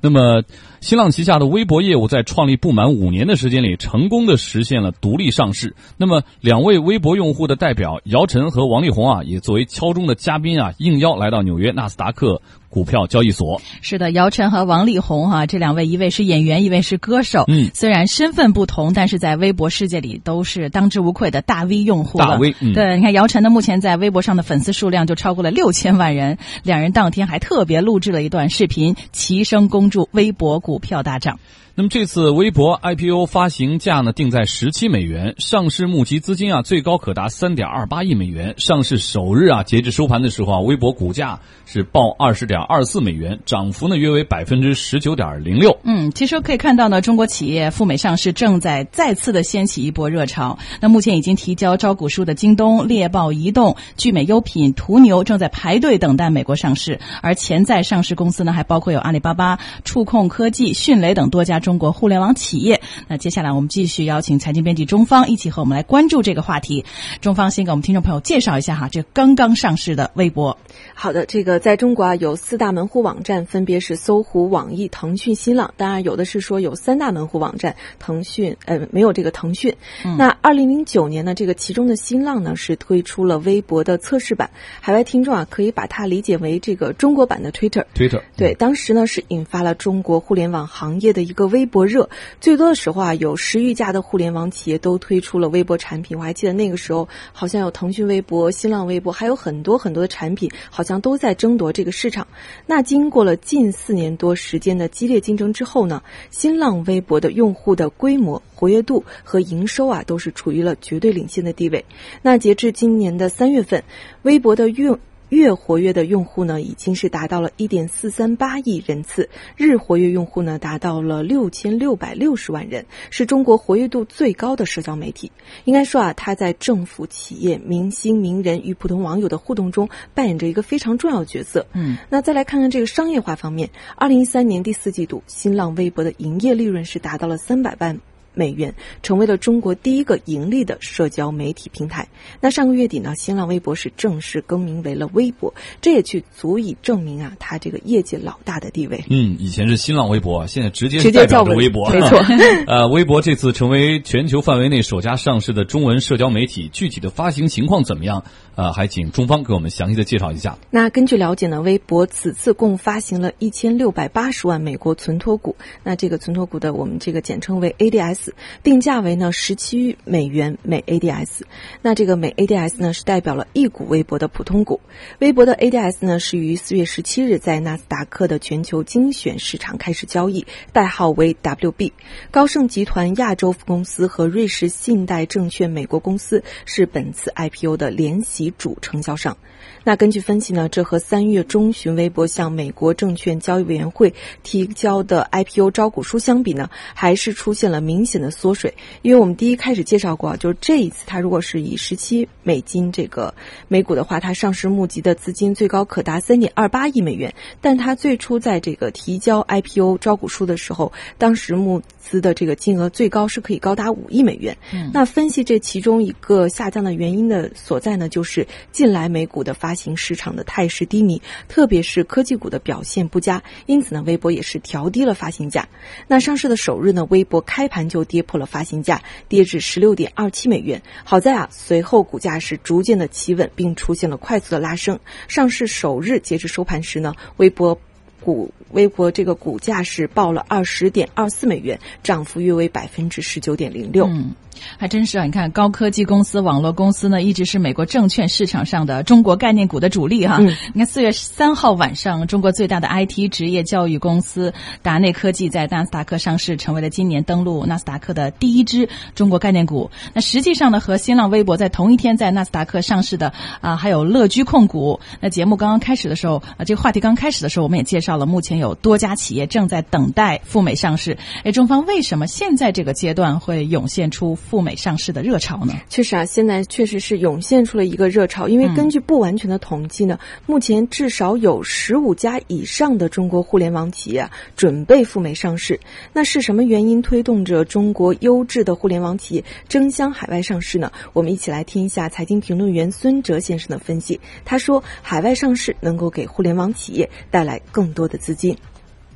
那么新浪旗下的微博业务在创立不满五年的时间里，成功的实现了独立上市。那么两位微博用户的代表姚晨和王力宏啊，也作为敲钟的嘉宾啊，应邀来到纽约纳斯达克。股票交易所是的，姚晨和王力宏哈这两位，一位是演员，一位是歌手。嗯，虽然身份不同，但是在微博世界里都是当之无愧的大 V 用户。大 V，对，你看姚晨呢，目前在微博上的粉丝数量就超过了六千万人。两人当天还特别录制了一段视频，齐声恭祝微博股票大涨。那么这次微博 IPO 发行价呢定在十七美元，上市募集资金啊最高可达三点二八亿美元。上市首日啊，截至收盘的时候啊，微博股价是报二十点二四美元，涨幅呢约为百分之十九点零六。嗯，其实可以看到呢，中国企业赴美上市正在再次的掀起一波热潮。那目前已经提交招股书的京东、猎豹移动、聚美优品、途牛正在排队等待美国上市，而潜在上市公司呢还包括有阿里巴巴、触控科技、迅雷等多家中国互联网企业。那接下来我们继续邀请财经编辑中方一起和我们来关注这个话题。中方先给我们听众朋友介绍一下哈，这刚刚上市的微博。好的，这个在中国啊有四大门户网站，分别是搜狐、网易、腾讯、新浪。当然有的是说有三大门户网站，腾讯呃没有这个腾讯。嗯、那二零零九年呢，这个其中的新浪呢是推出了微博的测试版，海外听众啊可以把它理解为这个中国版的 Twitter。Twitter 对，当时呢是引发了中国互联网行业的一个微博热，最多的时候啊有十余家的互联网企业都推出了微博产品。我还记得那个时候好像有腾讯微博、新浪微博，还有很多很多的产品，好像都在争夺这个市场。那经过了近四年多时间的激烈竞争之后呢，新浪微博的用户的规模、活跃度和营收啊，都是处于了绝对领先的地位。那截至今年的三月份，微博的用月活跃的用户呢，已经是达到了一点四三八亿人次，日活跃用户呢达到了六千六百六十万人，是中国活跃度最高的社交媒体。应该说啊，它在政府、企业、明星、名人与普通网友的互动中扮演着一个非常重要的角色。嗯，那再来看看这个商业化方面，二零一三年第四季度，新浪微博的营业利润是达到了三百万。美元成为了中国第一个盈利的社交媒体平台。那上个月底呢，新浪微博是正式更名为了微博，这也去足以证明啊，它这个业界老大的地位。嗯，以前是新浪微博，现在直接直接叫微博，没错 [laughs] 呃，微博这次成为全球范围内首家上市的中文社交媒体，具体的发行情况怎么样？呃，还请中方给我们详细的介绍一下。那根据了解呢，微博此次共发行了一千六百八十万美国存托股，那这个存托股的我们这个简称为 ADS，定价为呢十七美元每 ADS。那这个每 ADS 呢是代表了一股微博的普通股。微博的 ADS 呢是于四月十七日在纳斯达克的全球精选市场开始交易，代号为 WB。高盛集团亚洲公司和瑞士信贷证券美国公司是本次 IPO 的联席以主成交上。那根据分析呢，这和三月中旬微博向美国证券交易委员会提交的 IPO 招股书相比呢，还是出现了明显的缩水。因为我们第一开始介绍过啊，就是这一次它如果是以十七美金这个每股的话，它上市募集的资金最高可达三点二八亿美元，但它最初在这个提交 IPO 招股书的时候，当时募资的这个金额最高是可以高达五亿美元。嗯那分析这其中一个下降的原因的所在呢，就是近来美股的发行市场的态势低迷，特别是科技股的表现不佳，因此呢，微博也是调低了发行价。那上市的首日呢，微博开盘就跌破了发行价，跌至十六点二七美元。好在啊，随后股价是逐渐的企稳，并出现了快速的拉升。上市首日截至收盘时呢，微博。股微博这个股价是报了二十点二四美元，涨幅约为百分之十九点零六。嗯，还真是啊！你看，高科技公司、网络公司呢，一直是美国证券市场上的中国概念股的主力哈。嗯你看，四月三号晚上，中国最大的 IT 职业教育公司达内科技在纳斯达克上市，成为了今年登陆纳斯达克的第一支中国概念股。那实际上呢，和新浪微博在同一天在纳斯达克上市的啊，还有乐居控股。那节目刚刚开始的时候啊，这个话题刚开始的时候，我们也介绍了，目前有多家企业正在等待赴美上市。哎，中方为什么现在这个阶段会涌现出赴美上市的热潮呢？确实啊，现在确实是涌现出了一个热潮，因为根据不完全的统计呢，目前至少有十五家以上的中国互联网企业啊准备赴美上市。那是什么原因推动着中国优质的互联网企业争相海外上市呢？我们一起来听一下财经评论员孙哲先生的分析。他说，海外上市能够给互联网企业带来更多的资金。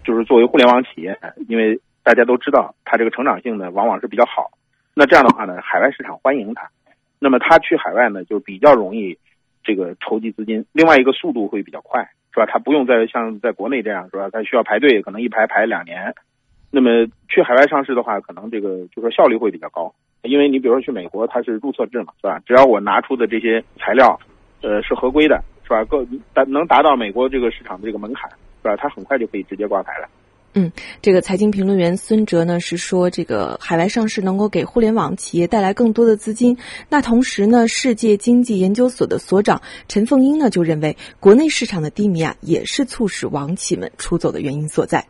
就是作为互联网企业，因为大家都知道它这个成长性呢往往是比较好，那这样的话呢，海外市场欢迎它，那么它去海外呢就比较容易这个筹集资金，另外一个速度会比较快，是吧？它不用再像在国内这样，是吧？它需要排队，可能一排排两年。那么去海外上市的话，可能这个就说效率会比较高，因为你比如说去美国，它是注册制嘛，是吧？只要我拿出的这些材料，呃，是合规的，是吧？够达能达到美国这个市场的这个门槛，是吧？它很快就可以直接挂牌了。嗯，这个财经评论员孙哲呢是说，这个海外上市能够给互联网企业带来更多的资金。那同时呢，世界经济研究所的所长陈凤英呢就认为，国内市场的低迷啊，也是促使网企们出走的原因所在。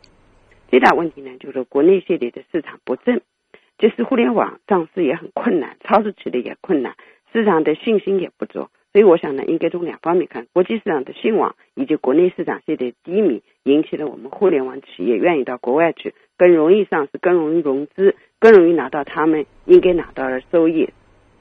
最大问题呢，就是国内现在的市场不振，就是互联网上市也很困难，操作起来也困难，市场的信心也不足。所以我想呢，应该从两方面看：国际市场的兴旺，以及国内市场现在低迷，引起了我们互联网企业愿意到国外去，更容易上市，更容易融资，更容易拿到他们应该拿到的收益。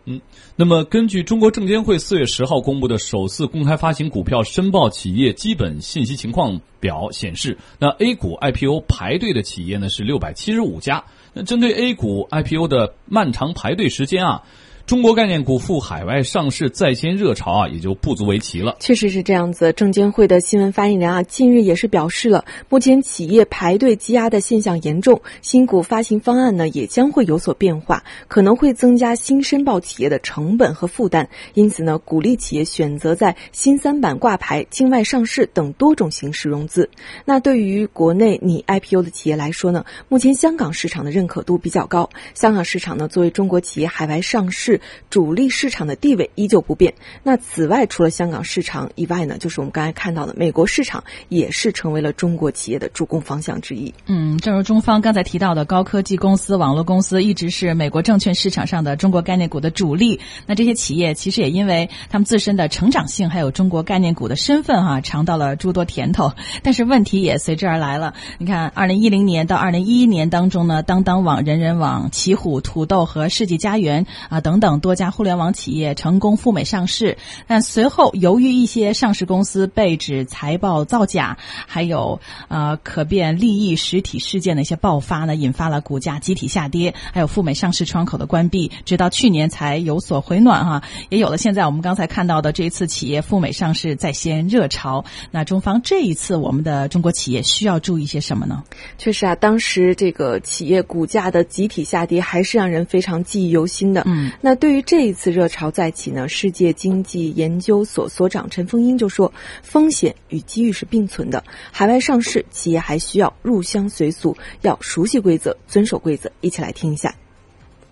嗯，那么根据中国证监会四月十号公布的首次公开发行股票申报企业基本信息情况表显示，那 A 股 IPO 排队的企业呢是六百七十五家。那针对 A 股 IPO 的漫长排队时间啊。中国概念股赴海外上市在先热潮啊，也就不足为奇了。确实是这样子。证监会的新闻发言人啊，近日也是表示了，目前企业排队积压的现象严重，新股发行方案呢也将会有所变化，可能会增加新申报企业的成本和负担。因此呢，鼓励企业选择在新三板挂牌、境外上市等多种形式融资。那对于国内拟 IPO 的企业来说呢，目前香港市场的认可度比较高。香港市场呢，作为中国企业海外上市。主力市场的地位依旧不变。那此外，除了香港市场以外呢，就是我们刚才看到的美国市场，也是成为了中国企业的主攻方向之一。嗯，正如中方刚才提到的，高科技公司、网络公司一直是美国证券市场上的中国概念股的主力。那这些企业其实也因为他们自身的成长性，还有中国概念股的身份，哈，尝到了诸多甜头。但是问题也随之而来了。你看，二零一零年到二零一一年当中呢，当当网、人人网、奇虎、土豆和世纪佳缘啊等等。多家互联网企业成功赴美上市，但随后由于一些上市公司被指财报造假，还有呃可变利益实体事件的一些爆发呢，引发了股价集体下跌，还有赴美上市窗口的关闭，直到去年才有所回暖哈，也有了现在我们刚才看到的这一次企业赴美上市在先热潮。那中方这一次我们的中国企业需要注意些什么呢？确实啊，当时这个企业股价的集体下跌还是让人非常记忆犹新的。嗯，那对。于这一次热潮再起呢，世界经济研究所所长陈凤英就说：“风险与机遇是并存的，海外上市企业还需要入乡随俗，要熟悉规则，遵守规则。”一起来听一下。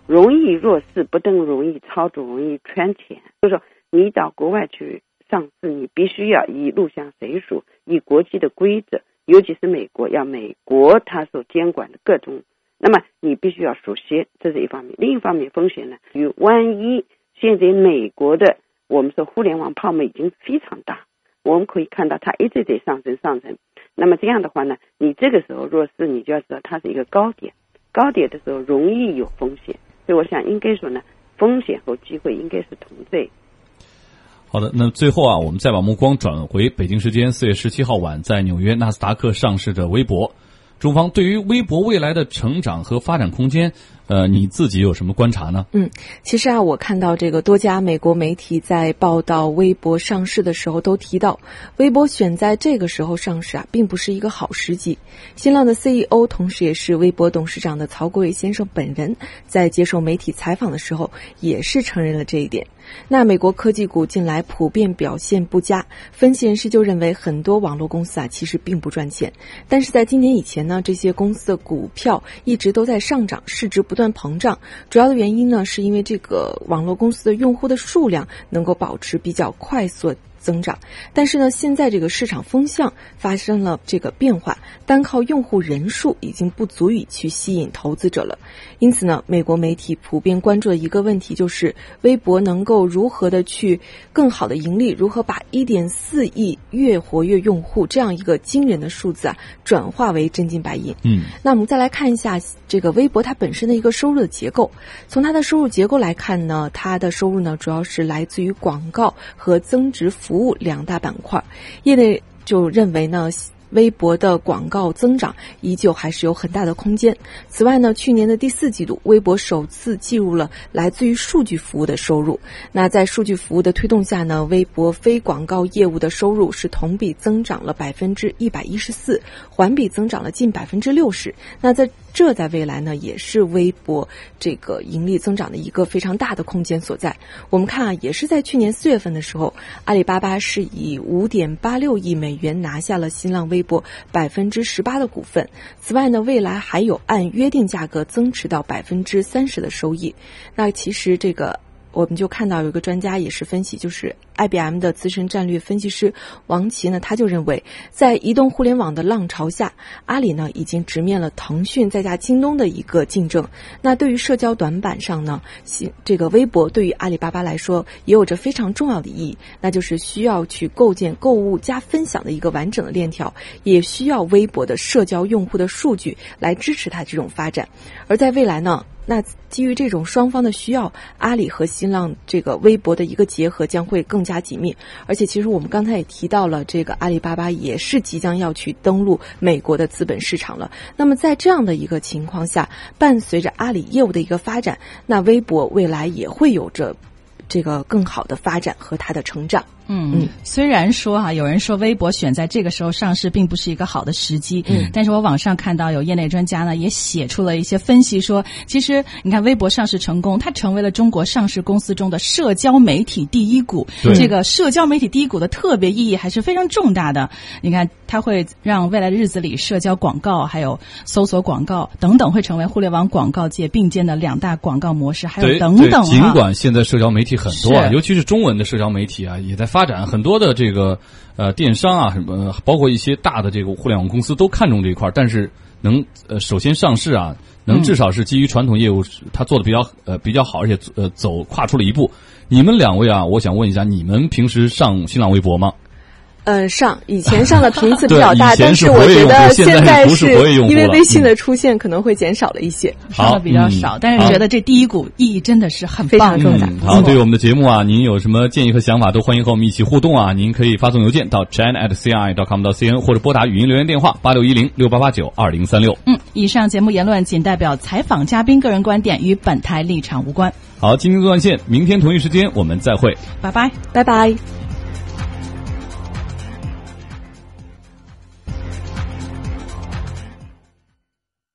容易入市不等容易操作，容易圈钱。就是说，你到国外去上市，你必须要以入乡随俗，以国际的规则，尤其是美国，要美国它所监管的各种。那么你必须要熟悉，这是一方面。另一方面，风险呢，与万一现在美国的我们说互联网泡沫已经非常大，我们可以看到它一直在上升上升。那么这样的话呢，你这个时候若是你就要知道它是一个高点，高点的时候容易有风险。所以我想应该说呢，风险和机会应该是同在。好的，那最后啊，我们再把目光转回北京时间四月十七号晚在纽约纳斯达克上市的微博。中方对于微博未来的成长和发展空间，呃，你自己有什么观察呢？嗯，其实啊，我看到这个多家美国媒体在报道微博上市的时候都提到，微博选在这个时候上市啊，并不是一个好时机。新浪的 CEO，同时也是微博董事长的曹国伟先生本人，在接受媒体采访的时候，也是承认了这一点。那美国科技股近来普遍表现不佳，分析人士就认为很多网络公司啊其实并不赚钱，但是在今年以前呢，这些公司的股票一直都在上涨，市值不断膨胀。主要的原因呢，是因为这个网络公司的用户的数量能够保持比较快速。增长，但是呢，现在这个市场风向发生了这个变化，单靠用户人数已经不足以去吸引投资者了。因此呢，美国媒体普遍关注的一个问题就是，微博能够如何的去更好的盈利，如何把一点四亿月活跃用户这样一个惊人的数字啊，转化为真金白银。嗯，那我们再来看一下这个微博它本身的一个收入的结构。从它的收入结构来看呢，它的收入呢主要是来自于广告和增值服。服务两大板块，业内就认为呢，微博的广告增长依旧还是有很大的空间。此外呢，去年的第四季度，微博首次计入了来自于数据服务的收入。那在数据服务的推动下呢，微博非广告业务的收入是同比增长了百分之一百一十四，环比增长了近百分之六十。那在这在未来呢也是微博这个盈利增长的一个非常大的空间所在。我们看啊，也是在去年四月份的时候，阿里巴巴是以五点八六亿美元拿下了新浪微博百分之十八的股份。此外呢，未来还有按约定价格增持到百分之三十的收益。那其实这个。我们就看到有一个专家也是分析，就是 IBM 的资深战略分析师王琦呢，他就认为，在移动互联网的浪潮下，阿里呢已经直面了腾讯再加京东的一个竞争。那对于社交短板上呢，这个微博对于阿里巴巴来说也有着非常重要的意义，那就是需要去构建购物加分享的一个完整的链条，也需要微博的社交用户的数据来支持它这种发展。而在未来呢？那基于这种双方的需要，阿里和新浪这个微博的一个结合将会更加紧密。而且，其实我们刚才也提到了，这个阿里巴巴也是即将要去登陆美国的资本市场了。那么，在这样的一个情况下，伴随着阿里业务的一个发展，那微博未来也会有着这个更好的发展和它的成长。嗯嗯，虽然说哈，有人说微博选在这个时候上市并不是一个好的时机，嗯，但是我网上看到有业内专家呢也写出了一些分析，说其实你看微博上市成功，它成为了中国上市公司中的社交媒体第一股，这个社交媒体第一股的特别意义还是非常重大的。你看，它会让未来的日子里社交广告还有搜索广告等等会成为互联网广告界并肩的两大广告模式，还有等等。尽管现在社交媒体很多啊，尤其是中文的社交媒体啊，也在。发展很多的这个呃电商啊什么，包括一些大的这个互联网公司都看重这一块，但是能呃首先上市啊，能至少是基于传统业务，它做的比较呃比较好，而且呃走跨出了一步。你们两位啊，我想问一下，你们平时上新浪微博吗？嗯，上以前上的频次 [laughs] 比较大，但是我觉得现在是因为微信的出现可能会减少了一些，上的比较少，但是觉得这第一股意义真的是很非常重大。好，对于我们的节目啊，您有什么建议和想法，都欢迎和我们一起互动啊！您可以发送邮件到 china at ci dot com 到 cn，或者拨打语音留言电话八六一零六八八九二零三六。嗯，以上节目言论仅代表采访嘉宾个人观点，与本台立场无关。好，今天断线，明天同一时间我们再会，拜拜，拜拜。